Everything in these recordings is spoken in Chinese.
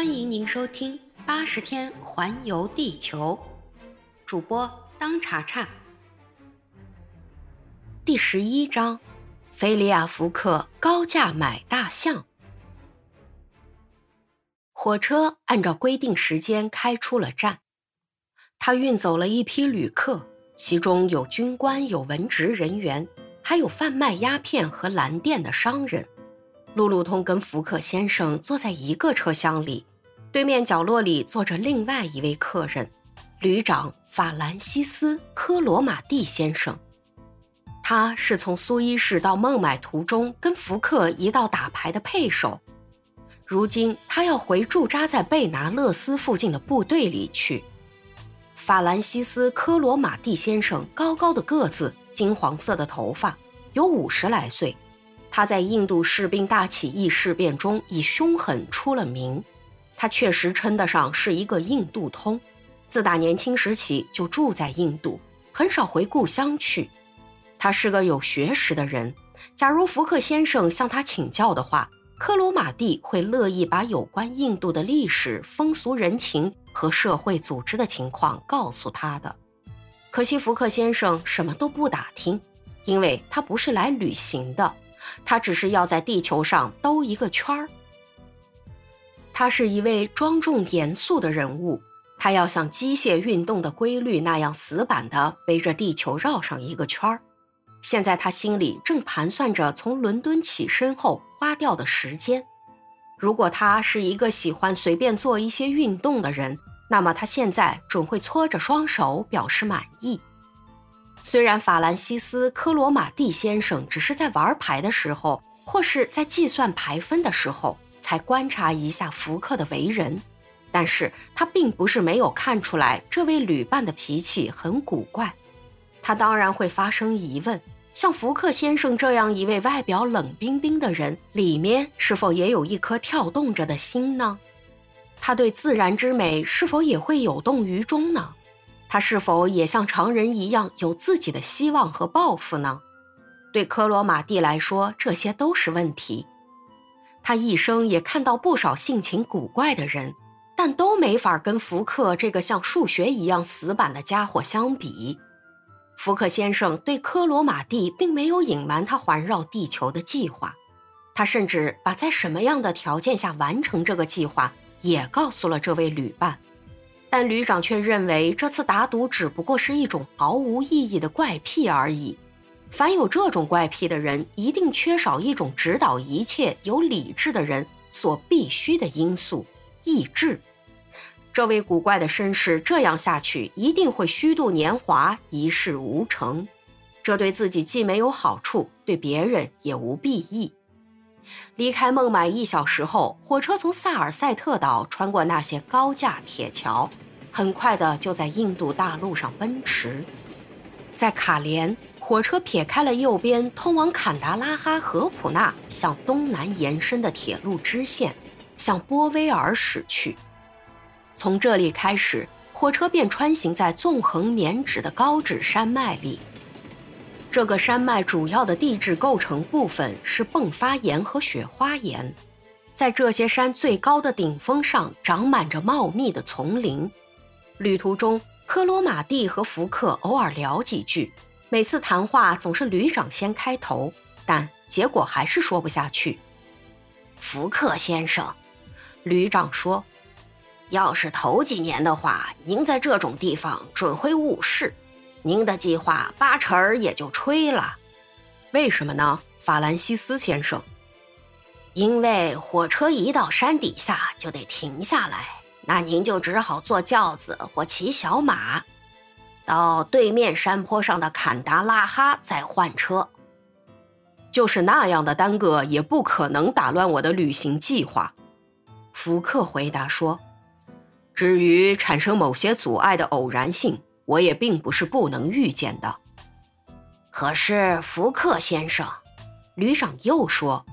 欢迎您收听《八十天环游地球》，主播当查查。第十一章：菲利亚福克高价买大象。火车按照规定时间开出了站，他运走了一批旅客，其中有军官、有文职人员，还有贩卖鸦片和蓝靛的商人。路路通跟福克先生坐在一个车厢里，对面角落里坐着另外一位客人，旅长法兰西斯·科罗马蒂先生。他是从苏伊士到孟买途中跟福克一道打牌的配手，如今他要回驻扎在贝拿勒斯附近的部队里去。法兰西斯·科罗马蒂先生高高的个子，金黄色的头发，有五十来岁。他在印度士兵大起义事变中以凶狠出了名，他确实称得上是一个印度通。自打年轻时起就住在印度，很少回故乡去。他是个有学识的人。假如福克先生向他请教的话，科罗马蒂会乐意把有关印度的历史、风俗人情和社会组织的情况告诉他的。可惜福克先生什么都不打听，因为他不是来旅行的。他只是要在地球上兜一个圈儿。他是一位庄重严肃的人物，他要像机械运动的规律那样死板地围着地球绕上一个圈儿。现在他心里正盘算着从伦敦起身后花掉的时间。如果他是一个喜欢随便做一些运动的人，那么他现在准会搓着双手表示满意。虽然法兰西斯·科罗马蒂先生只是在玩牌的时候，或是在计算牌分的时候才观察一下福克的为人，但是他并不是没有看出来这位旅伴的脾气很古怪。他当然会发生疑问：像福克先生这样一位外表冷冰冰的人，里面是否也有一颗跳动着的心呢？他对自然之美是否也会有动于衷呢？他是否也像常人一样有自己的希望和抱负呢？对科罗马蒂来说，这些都是问题。他一生也看到不少性情古怪的人，但都没法跟福克这个像数学一样死板的家伙相比。福克先生对科罗马蒂并没有隐瞒他环绕地球的计划，他甚至把在什么样的条件下完成这个计划也告诉了这位旅伴。但旅长却认为这次打赌只不过是一种毫无意义的怪癖而已。凡有这种怪癖的人，一定缺少一种指导一切有理智的人所必须的因素——意志。这位古怪的绅士这样下去，一定会虚度年华，一事无成。这对自己既没有好处，对别人也无裨益。离开孟买一小时后，火车从萨尔塞特岛穿过那些高架铁桥，很快的就在印度大陆上奔驰。在卡连，火车撇开了右边通往坎达拉哈和普纳向东南延伸的铁路支线，向波威尔驶去。从这里开始，火车便穿行在纵横绵指的高指山脉里。这个山脉主要的地质构成部分是迸发岩和雪花岩，在这些山最高的顶峰上长满着茂密的丛林。旅途中，科罗马蒂和福克偶尔聊几句，每次谈话总是旅长先开头，但结果还是说不下去。福克先生，旅长说：“要是头几年的话，您在这种地方准会误事。”您的计划八成儿也就吹了，为什么呢，法兰西斯先生？因为火车一到山底下就得停下来，那您就只好坐轿子或骑小马，到对面山坡上的坎达拉哈再换车。就是那样的耽搁，也不可能打乱我的旅行计划。福克回答说：“至于产生某些阻碍的偶然性。”我也并不是不能预见的。可是福克先生，旅长又说：“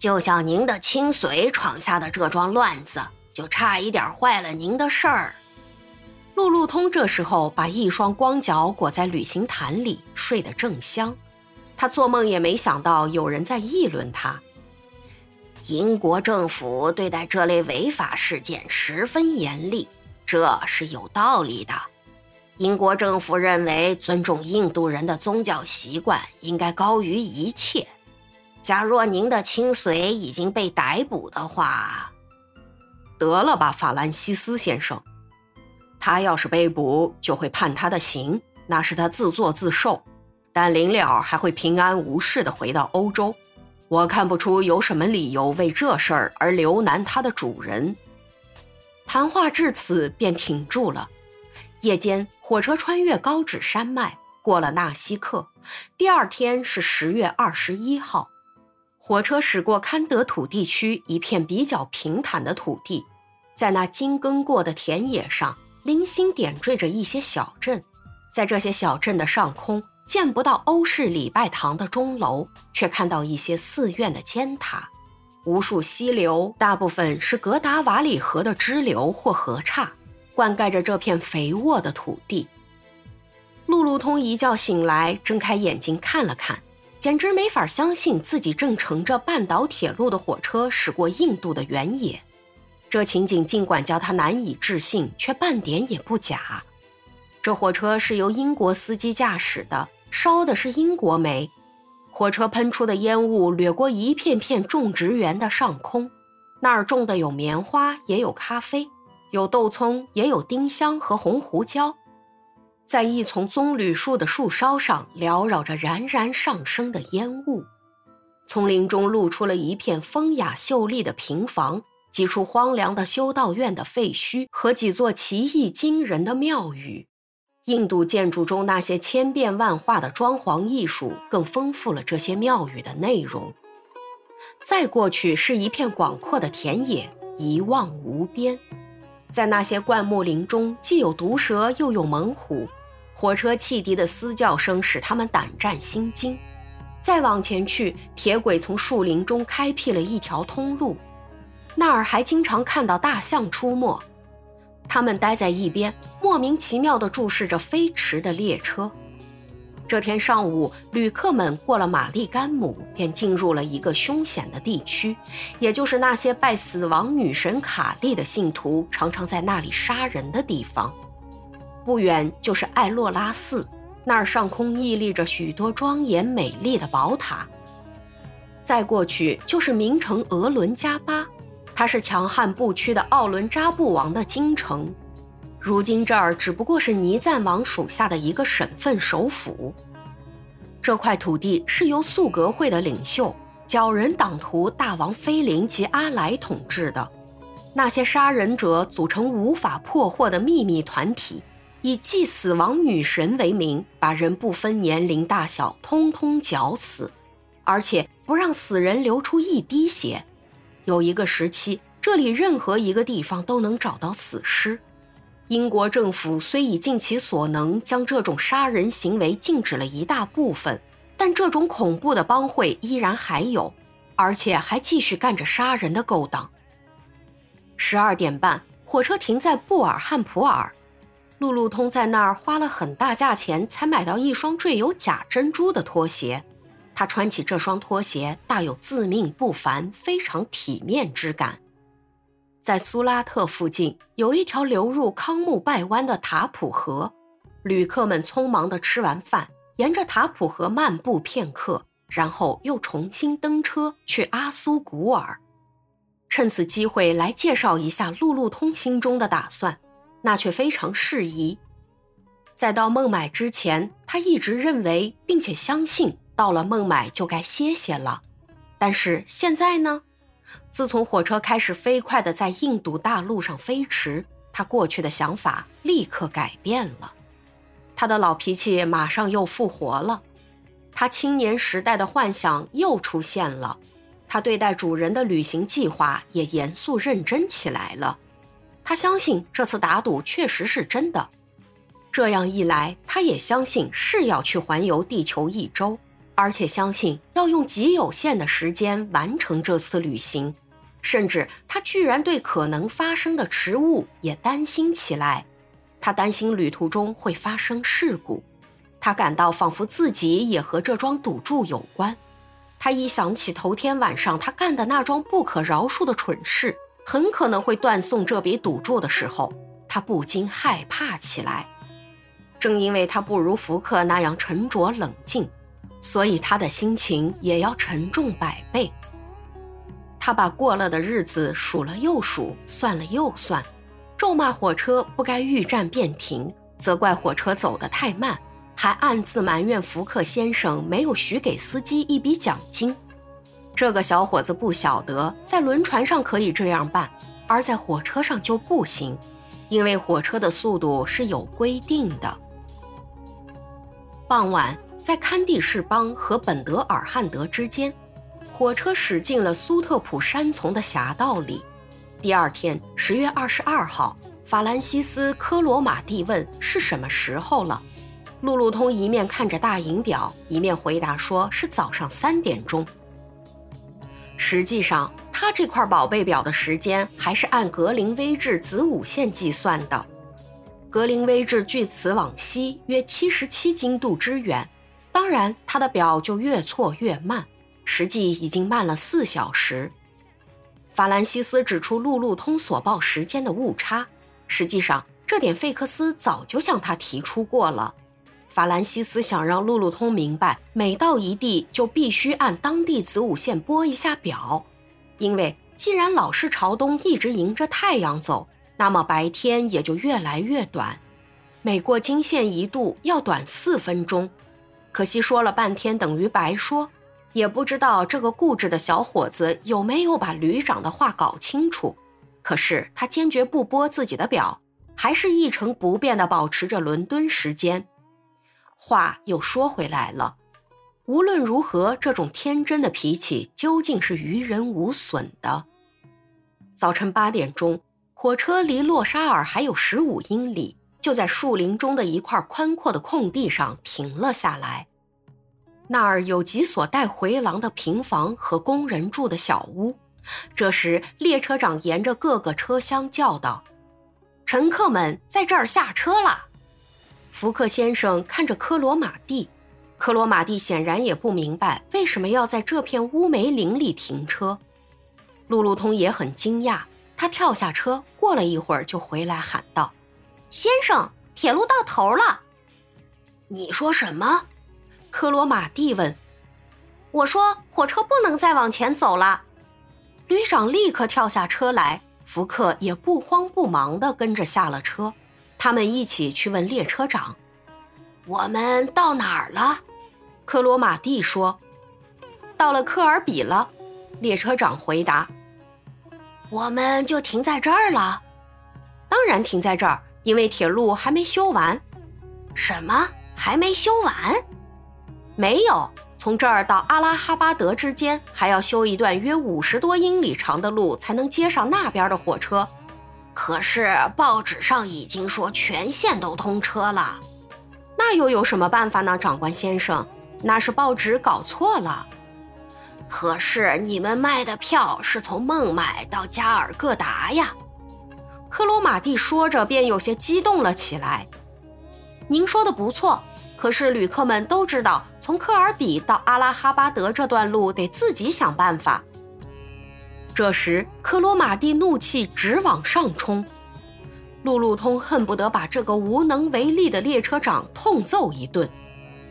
就像您的亲随闯下的这桩乱子，就差一点坏了您的事儿。”路路通这时候把一双光脚裹在旅行毯里，睡得正香。他做梦也没想到有人在议论他。英国政府对待这类违法事件十分严厉，这是有道理的。英国政府认为尊重印度人的宗教习惯应该高于一切。假若您的亲随已经被逮捕的话，得了吧，法兰西斯先生。他要是被捕，就会判他的刑，那是他自作自受。但临了还会平安无事地回到欧洲。我看不出有什么理由为这事儿而留难他的主人。谈话至此便停住了。夜间，火车穿越高脂山脉，过了纳西克。第二天是十月二十一号，火车驶过堪德土地区一片比较平坦的土地，在那精耕过的田野上，零星点缀着一些小镇。在这些小镇的上空。见不到欧式礼拜堂的钟楼，却看到一些寺院的尖塔，无数溪流，大部分是格达瓦里河的支流或河岔，灌溉着这片肥沃的土地。路路通一觉醒来，睁开眼睛看了看，简直没法相信自己正乘着半岛铁路的火车驶过印度的原野。这情景尽管叫他难以置信，却半点也不假。这火车是由英国司机驾驶的。烧的是英国煤，火车喷出的烟雾掠过一片片种植园的上空，那儿种的有棉花，也有咖啡，有豆葱，也有丁香和红胡椒。在一丛棕榈树的树梢上，缭绕着冉冉上升的烟雾。丛林中露出了一片风雅秀丽的平房，几处荒凉的修道院的废墟和几座奇异惊人的庙宇。印度建筑中那些千变万化的装潢艺术，更丰富了这些庙宇的内容。再过去是一片广阔的田野，一望无边。在那些灌木林中，既有毒蛇，又有猛虎。火车汽笛的嘶叫声使他们胆战心惊。再往前去，铁轨从树林中开辟了一条通路，那儿还经常看到大象出没。他们待在一边，莫名其妙地注视着飞驰的列车。这天上午，旅客们过了玛丽甘姆，便进入了一个凶险的地区，也就是那些拜死亡女神卡利的信徒常常在那里杀人的地方。不远就是艾洛拉寺，那儿上空屹立着许多庄严美丽的宝塔。再过去就是名城俄伦加巴。它是强悍不屈的奥伦扎布王的京城，如今这儿只不过是尼赞王属下的一个省份首府。这块土地是由素格会的领袖角人党徒大王菲林及阿莱统治的。那些杀人者组成无法破获的秘密团体，以祭死亡女神为名，把人不分年龄大小通通绞死，而且不让死人流出一滴血。有一个时期，这里任何一个地方都能找到死尸。英国政府虽已尽其所能将这种杀人行为禁止了一大部分，但这种恐怖的帮会依然还有，而且还继续干着杀人的勾当。十二点半，火车停在布尔汉普尔，路路通在那儿花了很大价钱才买到一双缀有假珍珠的拖鞋。他穿起这双拖鞋，大有自命不凡、非常体面之感。在苏拉特附近有一条流入康木拜湾的塔普河，旅客们匆忙地吃完饭，沿着塔普河漫步片刻，然后又重新登车去阿苏古尔。趁此机会来介绍一下路路通心中的打算，那却非常适宜。在到孟买之前，他一直认为并且相信。到了孟买就该歇歇了，但是现在呢？自从火车开始飞快地在印度大陆上飞驰，他过去的想法立刻改变了，他的老脾气马上又复活了，他青年时代的幻想又出现了，他对待主人的旅行计划也严肃认真起来了，他相信这次打赌确实是真的，这样一来，他也相信是要去环游地球一周。而且相信要用极有限的时间完成这次旅行，甚至他居然对可能发生的迟误也担心起来。他担心旅途中会发生事故，他感到仿佛自己也和这桩赌注有关。他一想起头天晚上他干的那桩不可饶恕的蠢事，很可能会断送这笔赌注的时候，他不禁害怕起来。正因为他不如福克那样沉着冷静，所以他的心情也要沉重百倍。他把过了的日子数了又数，算了又算，咒骂火车不该遇战便停，责怪火车走得太慢。还暗自埋怨福克先生没有许给司机一笔奖金。这个小伙子不晓得，在轮船上可以这样办，而在火车上就不行，因为火车的速度是有规定的。傍晚，在堪蒂士邦和本德尔汉德之间，火车驶进了苏特普山丛的狭道里。第二天，十月二十二号，法兰西斯科罗马蒂问是什么时候了。路路通一面看着大银表，一面回答说：“是早上三点钟。”实际上，他这块宝贝表的时间还是按格林威治子午线计算的。格林威治距此往西约七十七经度之远，当然，他的表就越错越慢，实际已经慢了四小时。法兰西斯指出路路通所报时间的误差，实际上这点费克斯早就向他提出过了。法兰西斯想让路路通明白，每到一地就必须按当地子午线拨一下表，因为既然老是朝东一直迎着太阳走，那么白天也就越来越短，每过经线一度要短四分钟。可惜说了半天等于白说，也不知道这个固执的小伙子有没有把旅长的话搞清楚。可是他坚决不拨自己的表，还是一成不变地保持着伦敦时间。话又说回来了，无论如何，这种天真的脾气究竟是于人无损的。早晨八点钟，火车离洛沙尔还有十五英里，就在树林中的一块宽阔的空地上停了下来。那儿有几所带回廊的平房和工人住的小屋。这时，列车长沿着各个车厢叫道：“乘客们，在这儿下车了。”福克先生看着科罗马蒂，科罗马蒂显然也不明白为什么要在这片乌梅林里停车。路路通也很惊讶，他跳下车，过了一会儿就回来喊道：“先生，铁路到头了。”你说什么？科罗马蒂问。“我说火车不能再往前走了。”旅长立刻跳下车来，福克也不慌不忙地跟着下了车。他们一起去问列车长：“我们到哪儿了？”科罗马蒂说：“到了科尔比了。”列车长回答：“我们就停在这儿了。”“当然停在这儿，因为铁路还没修完。”“什么？还没修完？”“没有，从这儿到阿拉哈巴德之间还要修一段约五十多英里长的路，才能接上那边的火车。”可是报纸上已经说全线都通车了，那又有什么办法呢，长官先生？那是报纸搞错了。可是你们卖的票是从孟买到加尔各答呀！科罗马蒂说着便有些激动了起来。您说的不错，可是旅客们都知道，从科尔比到阿拉哈巴德这段路得自己想办法。这时，克罗马蒂怒气直往上冲，路路通恨不得把这个无能为力的列车长痛揍一顿。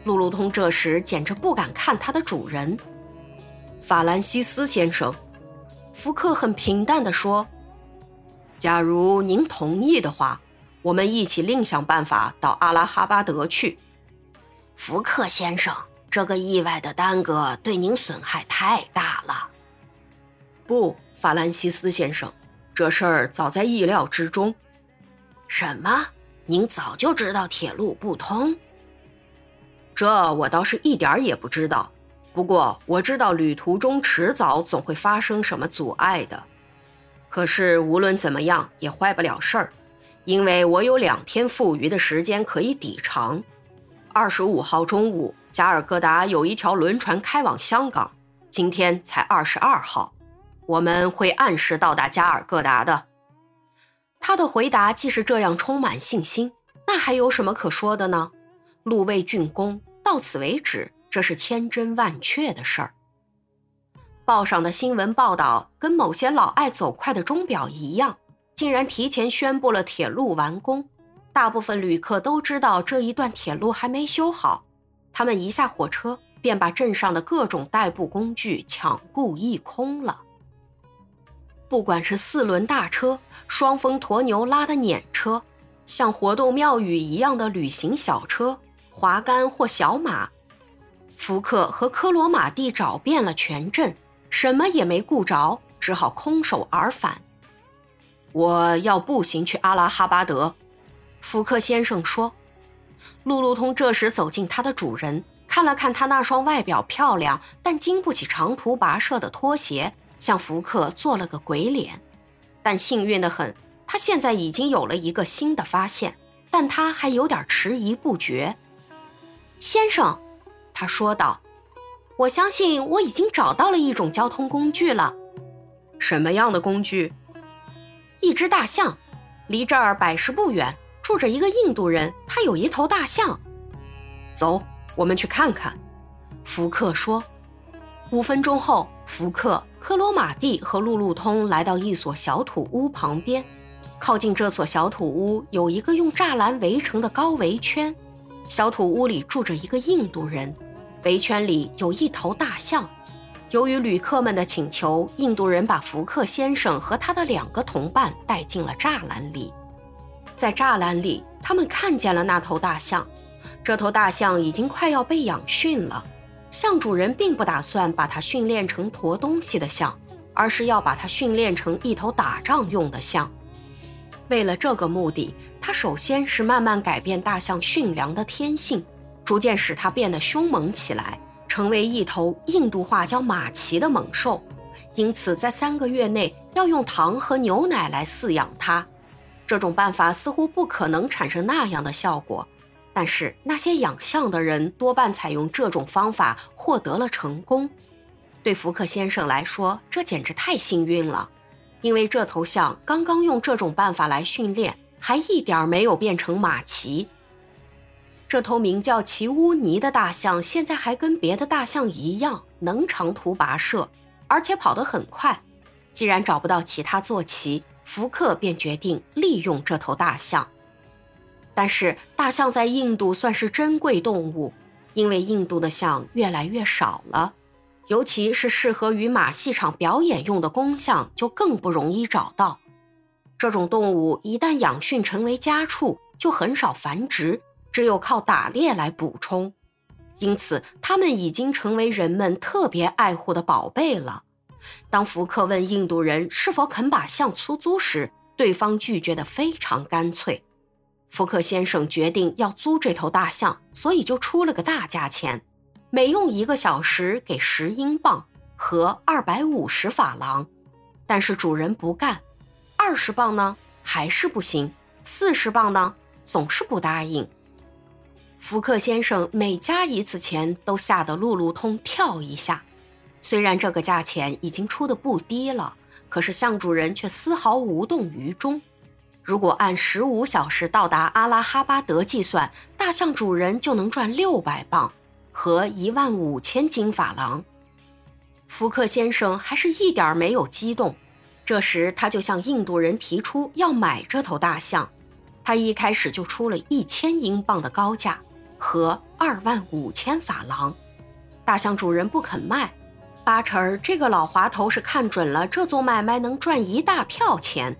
路路通这时简直不敢看他的主人，法兰西斯先生。福克很平淡地说：“假如您同意的话，我们一起另想办法到阿拉哈巴德去。”福克先生，这个意外的耽搁对您损害太大了。不，法兰西斯先生，这事儿早在意料之中。什么？您早就知道铁路不通？这我倒是一点儿也不知道。不过我知道旅途中迟早总会发生什么阻碍的。可是无论怎么样也坏不了事儿，因为我有两天富余的时间可以抵偿。二十五号中午，加尔各答有一条轮船开往香港。今天才二十二号。我们会按时到达加尔各答的。他的回答既是这样充满信心，那还有什么可说的呢？路未竣工，到此为止，这是千真万确的事儿。报上的新闻报道跟某些老爱走快的钟表一样，竟然提前宣布了铁路完工。大部分旅客都知道这一段铁路还没修好，他们一下火车便把镇上的各种代步工具抢购一空了。不管是四轮大车、双峰驼牛拉的碾车，像活动庙宇一样的旅行小车、滑竿或小马，福克和科罗马蒂找遍了全镇，什么也没顾着，只好空手而返。我要步行去阿拉哈巴德。福克先生说：“路路通这时走进他的主人，看了看他那双外表漂亮但经不起长途跋涉的拖鞋，向福克做了个鬼脸。但幸运的很，他现在已经有了一个新的发现，但他还有点迟疑不决。先生，他说道：‘我相信我已经找到了一种交通工具了。什么样的工具？一只大象，离这儿百十步远。’”住着一个印度人，他有一头大象。走，我们去看看。”福克说。五分钟后，福克、科罗马蒂和路路通来到一所小土屋旁边。靠近这所小土屋，有一个用栅栏围成的高围圈。小土屋里住着一个印度人，围圈里有一头大象。由于旅客们的请求，印度人把福克先生和他的两个同伴带进了栅栏里。在栅栏里，他们看见了那头大象。这头大象已经快要被养训了。象主人并不打算把它训练成驮东西的象，而是要把它训练成一头打仗用的象。为了这个目的，他首先是慢慢改变大象驯良的天性，逐渐使它变得凶猛起来，成为一头印度话叫马奇的猛兽。因此，在三个月内要用糖和牛奶来饲养它。这种办法似乎不可能产生那样的效果，但是那些养象的人多半采用这种方法获得了成功。对福克先生来说，这简直太幸运了，因为这头象刚刚用这种办法来训练，还一点没有变成马骑。这头名叫奇乌尼的大象现在还跟别的大象一样能长途跋涉，而且跑得很快。既然找不到其他坐骑，福克便决定利用这头大象，但是大象在印度算是珍贵动物，因为印度的象越来越少了，尤其是适合于马戏场表演用的公象就更不容易找到。这种动物一旦养驯成为家畜，就很少繁殖，只有靠打猎来补充，因此它们已经成为人们特别爱护的宝贝了。当福克问印度人是否肯把象出租时，对方拒绝得非常干脆。福克先生决定要租这头大象，所以就出了个大价钱，每用一个小时给十英镑和二百五十法郎。但是主人不干，二十磅呢还是不行，四十磅呢总是不答应。福克先生每加一次钱，都吓得路路通跳一下。虽然这个价钱已经出的不低了，可是象主人却丝毫无动于衷。如果按十五小时到达阿拉哈巴德计算，大象主人就能赚六百磅和一万五千金法郎。福克先生还是一点没有激动。这时，他就向印度人提出要买这头大象。他一开始就出了一千英镑的高价和二万五千法郎。大象主人不肯卖。八成这个老滑头是看准了这做买卖能赚一大票钱。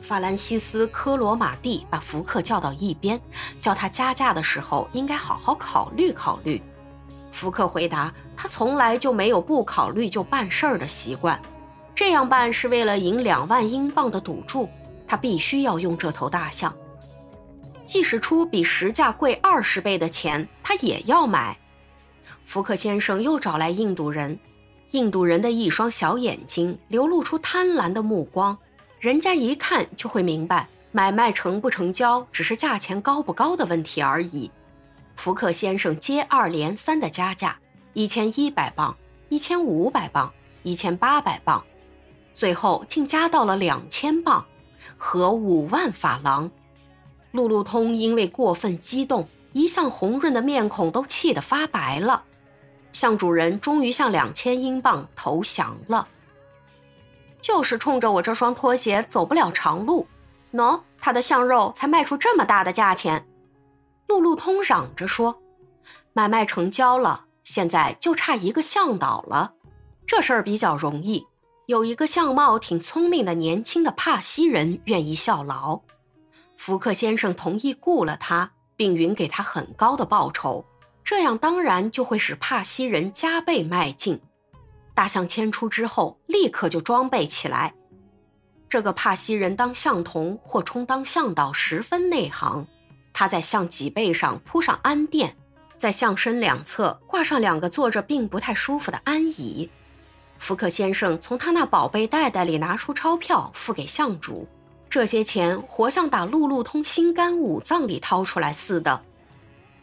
法兰西斯科罗马蒂把福克叫到一边，叫他加价的时候应该好好考虑考虑。福克回答：“他从来就没有不考虑就办事儿的习惯，这样办是为了赢两万英镑的赌注。他必须要用这头大象，即使出比实价贵二十倍的钱，他也要买。”福克先生又找来印度人。印度人的一双小眼睛流露出贪婪的目光，人家一看就会明白，买卖成不成交只是价钱高不高的问题而已。福克先生接二连三的加价：一千一百磅、一千五百磅、一千八百磅，最后竟加到了两千磅和五万法郎。路路通因为过分激动，一向红润的面孔都气得发白了。象主人终于向两千英镑投降了。就是冲着我这双拖鞋走不了长路，喏，他的象肉才卖出这么大的价钱。路路通嚷着说：“买卖成交了，现在就差一个向导了。这事儿比较容易，有一个相貌挺聪明的年轻的帕西人愿意效劳。福克先生同意雇了他，并允给他很高的报酬，这样当然就会使帕西人加倍迈进。”大象迁出之后，立刻就装备起来。这个帕西人当象童或充当向导十分内行。他在象脊背上铺上鞍垫，在象身两侧挂上两个坐着并不太舒服的鞍椅。福克先生从他那宝贝袋袋里拿出钞票付给象主，这些钱活像打路路通心肝五脏里掏出来似的。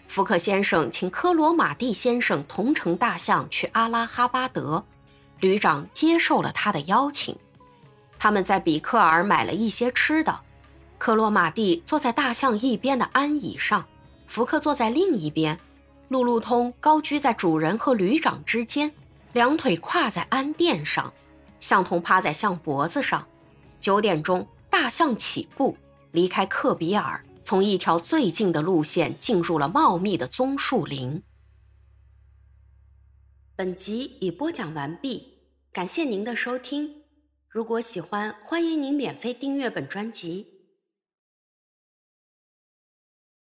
福克先生请科罗马蒂先生同乘大象去阿拉哈巴德。旅长接受了他的邀请，他们在比克尔买了一些吃的。克罗马蒂坐在大象一边的鞍椅上，福克坐在另一边，路路通高居在主人和旅长之间，两腿跨在鞍垫上，象童趴在象脖子上。九点钟，大象起步，离开克比尔，从一条最近的路线进入了茂密的棕树林。本集已播讲完毕，感谢您的收听。如果喜欢，欢迎您免费订阅本专辑。